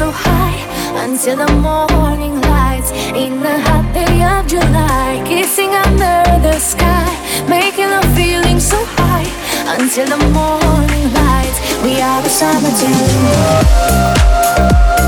so high until the morning lights in the hot day of July. Kissing under the sky, making a feeling so high until the morning lights. We are the summer corazón.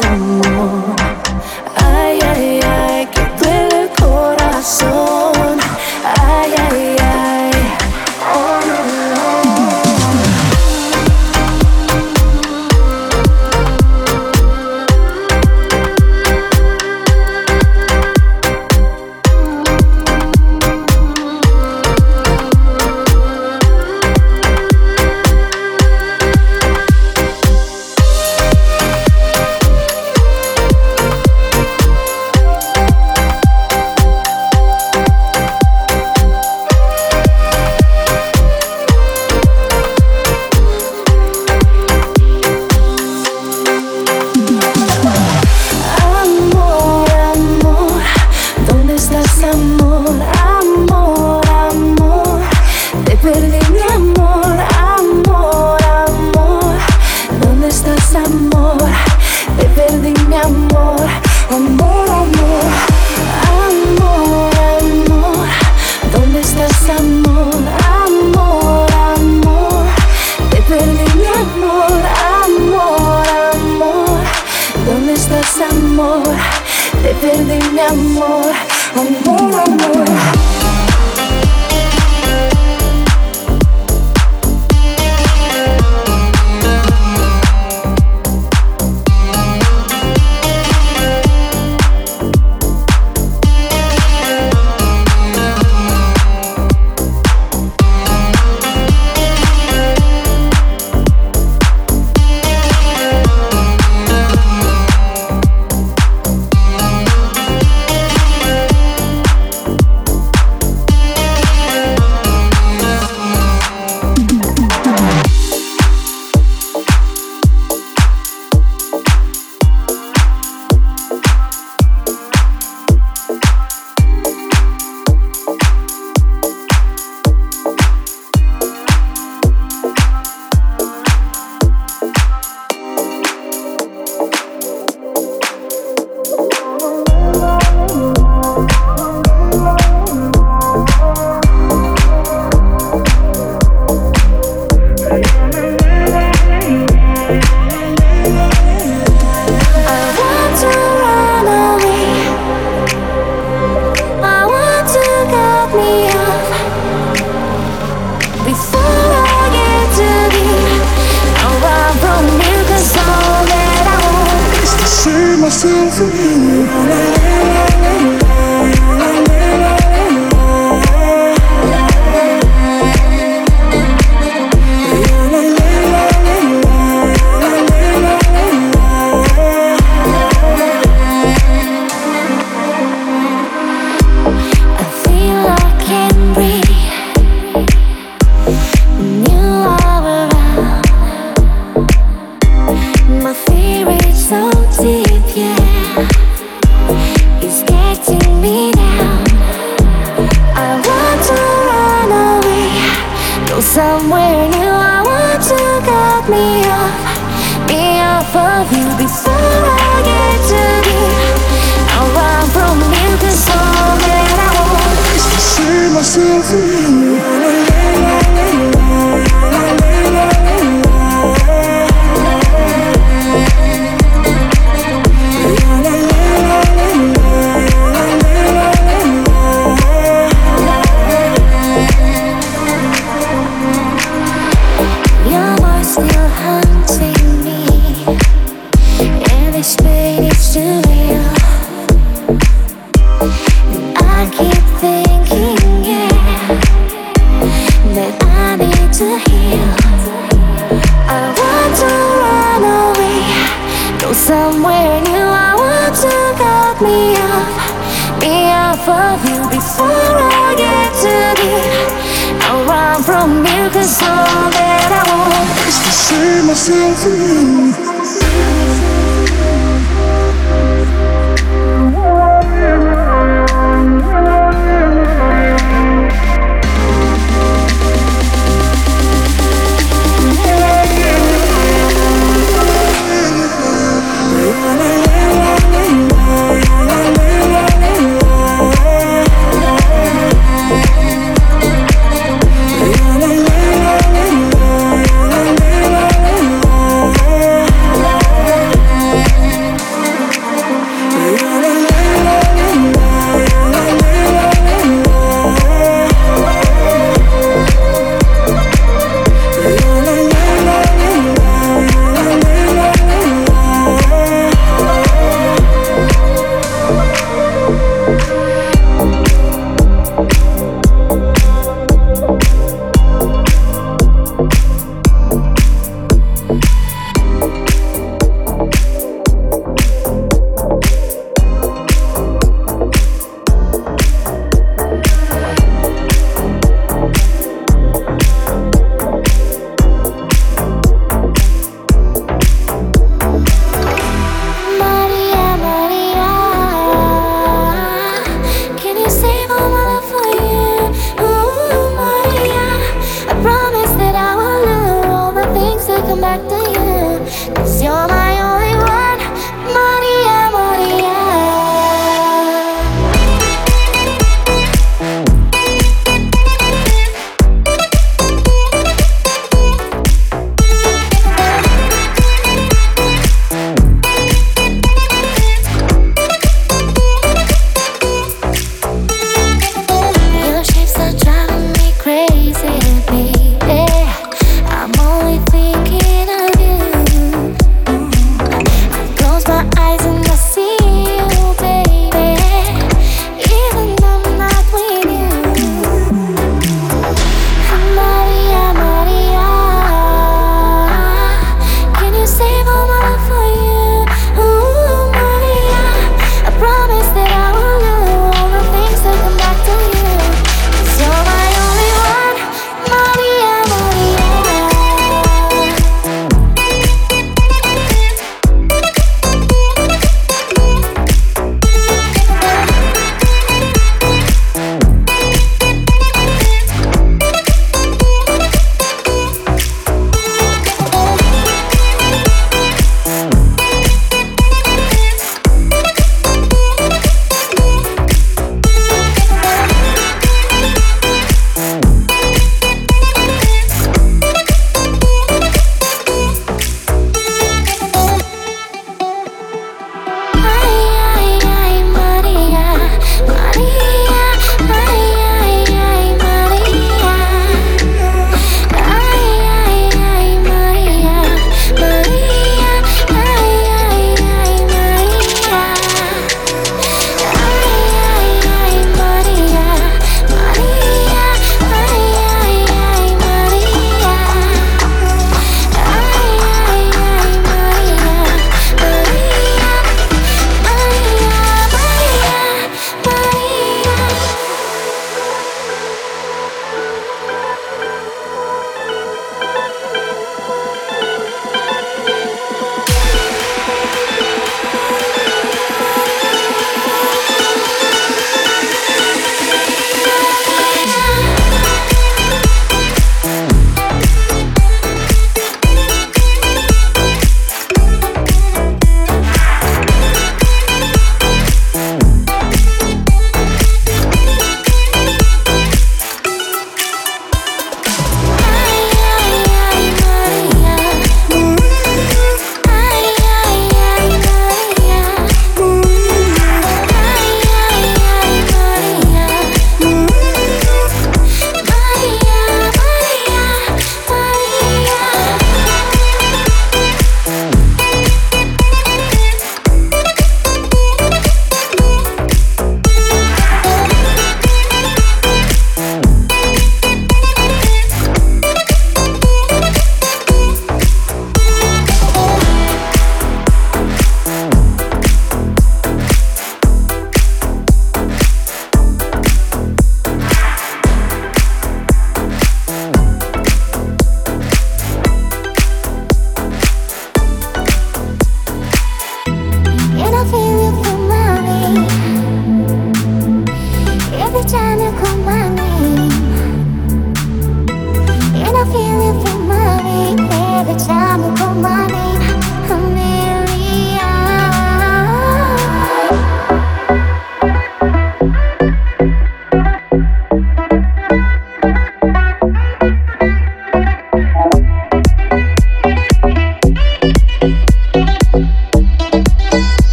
Estás,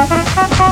Ha ha ha ha!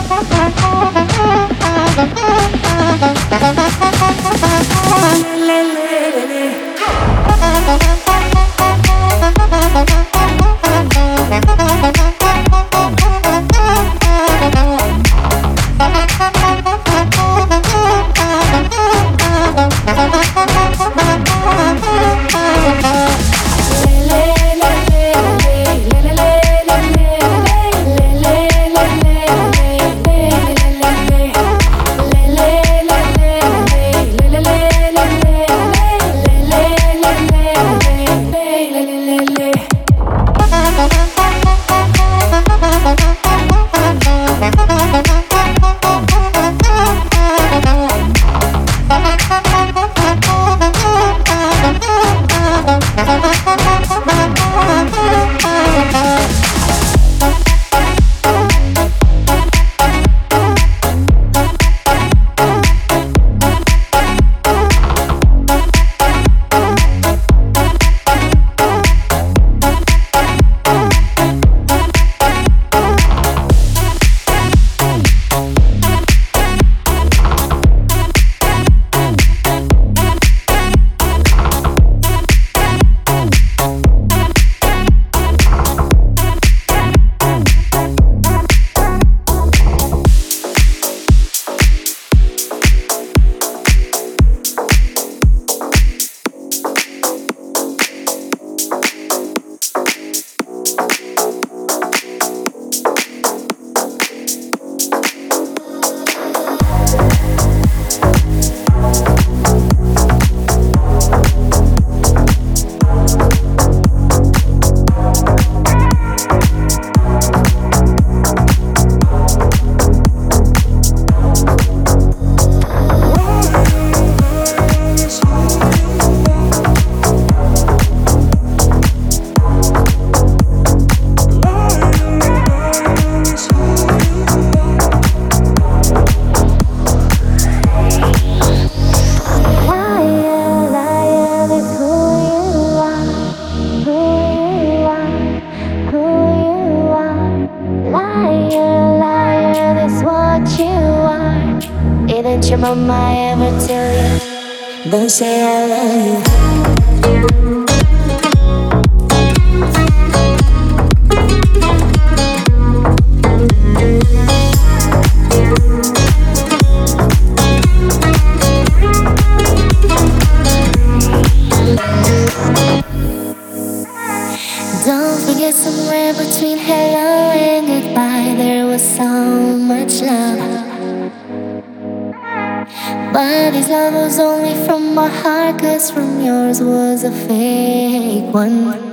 Yours was a fake one.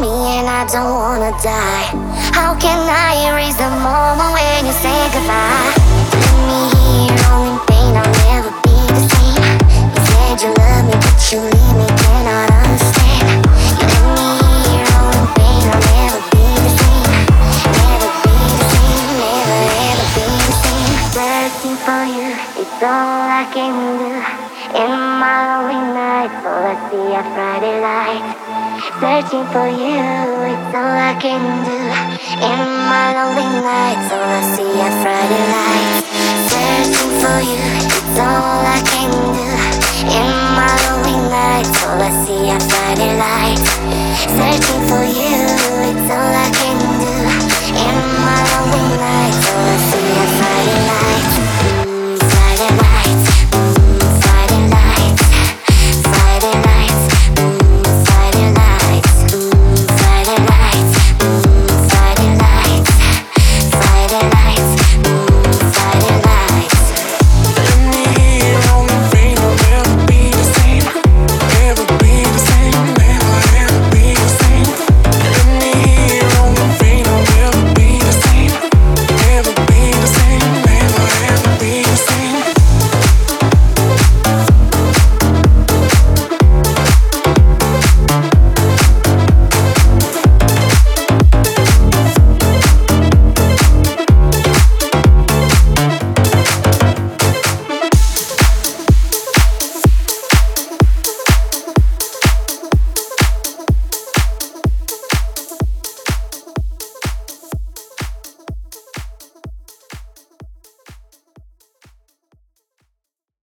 me and I don't wanna die. How can I erase the moment when you say goodbye? Leave me here, all in pain, I'll never be the same. You said you love me, but you leave me, cannot. searching for you. It's all I can do. In my lonely nights, all I see are Friday lights. Searching for you. It's all I can do. In my lonely nights, all I see are Friday lights. Searching for you. It's all I can do. In my lonely nights, all I see are Friday lights.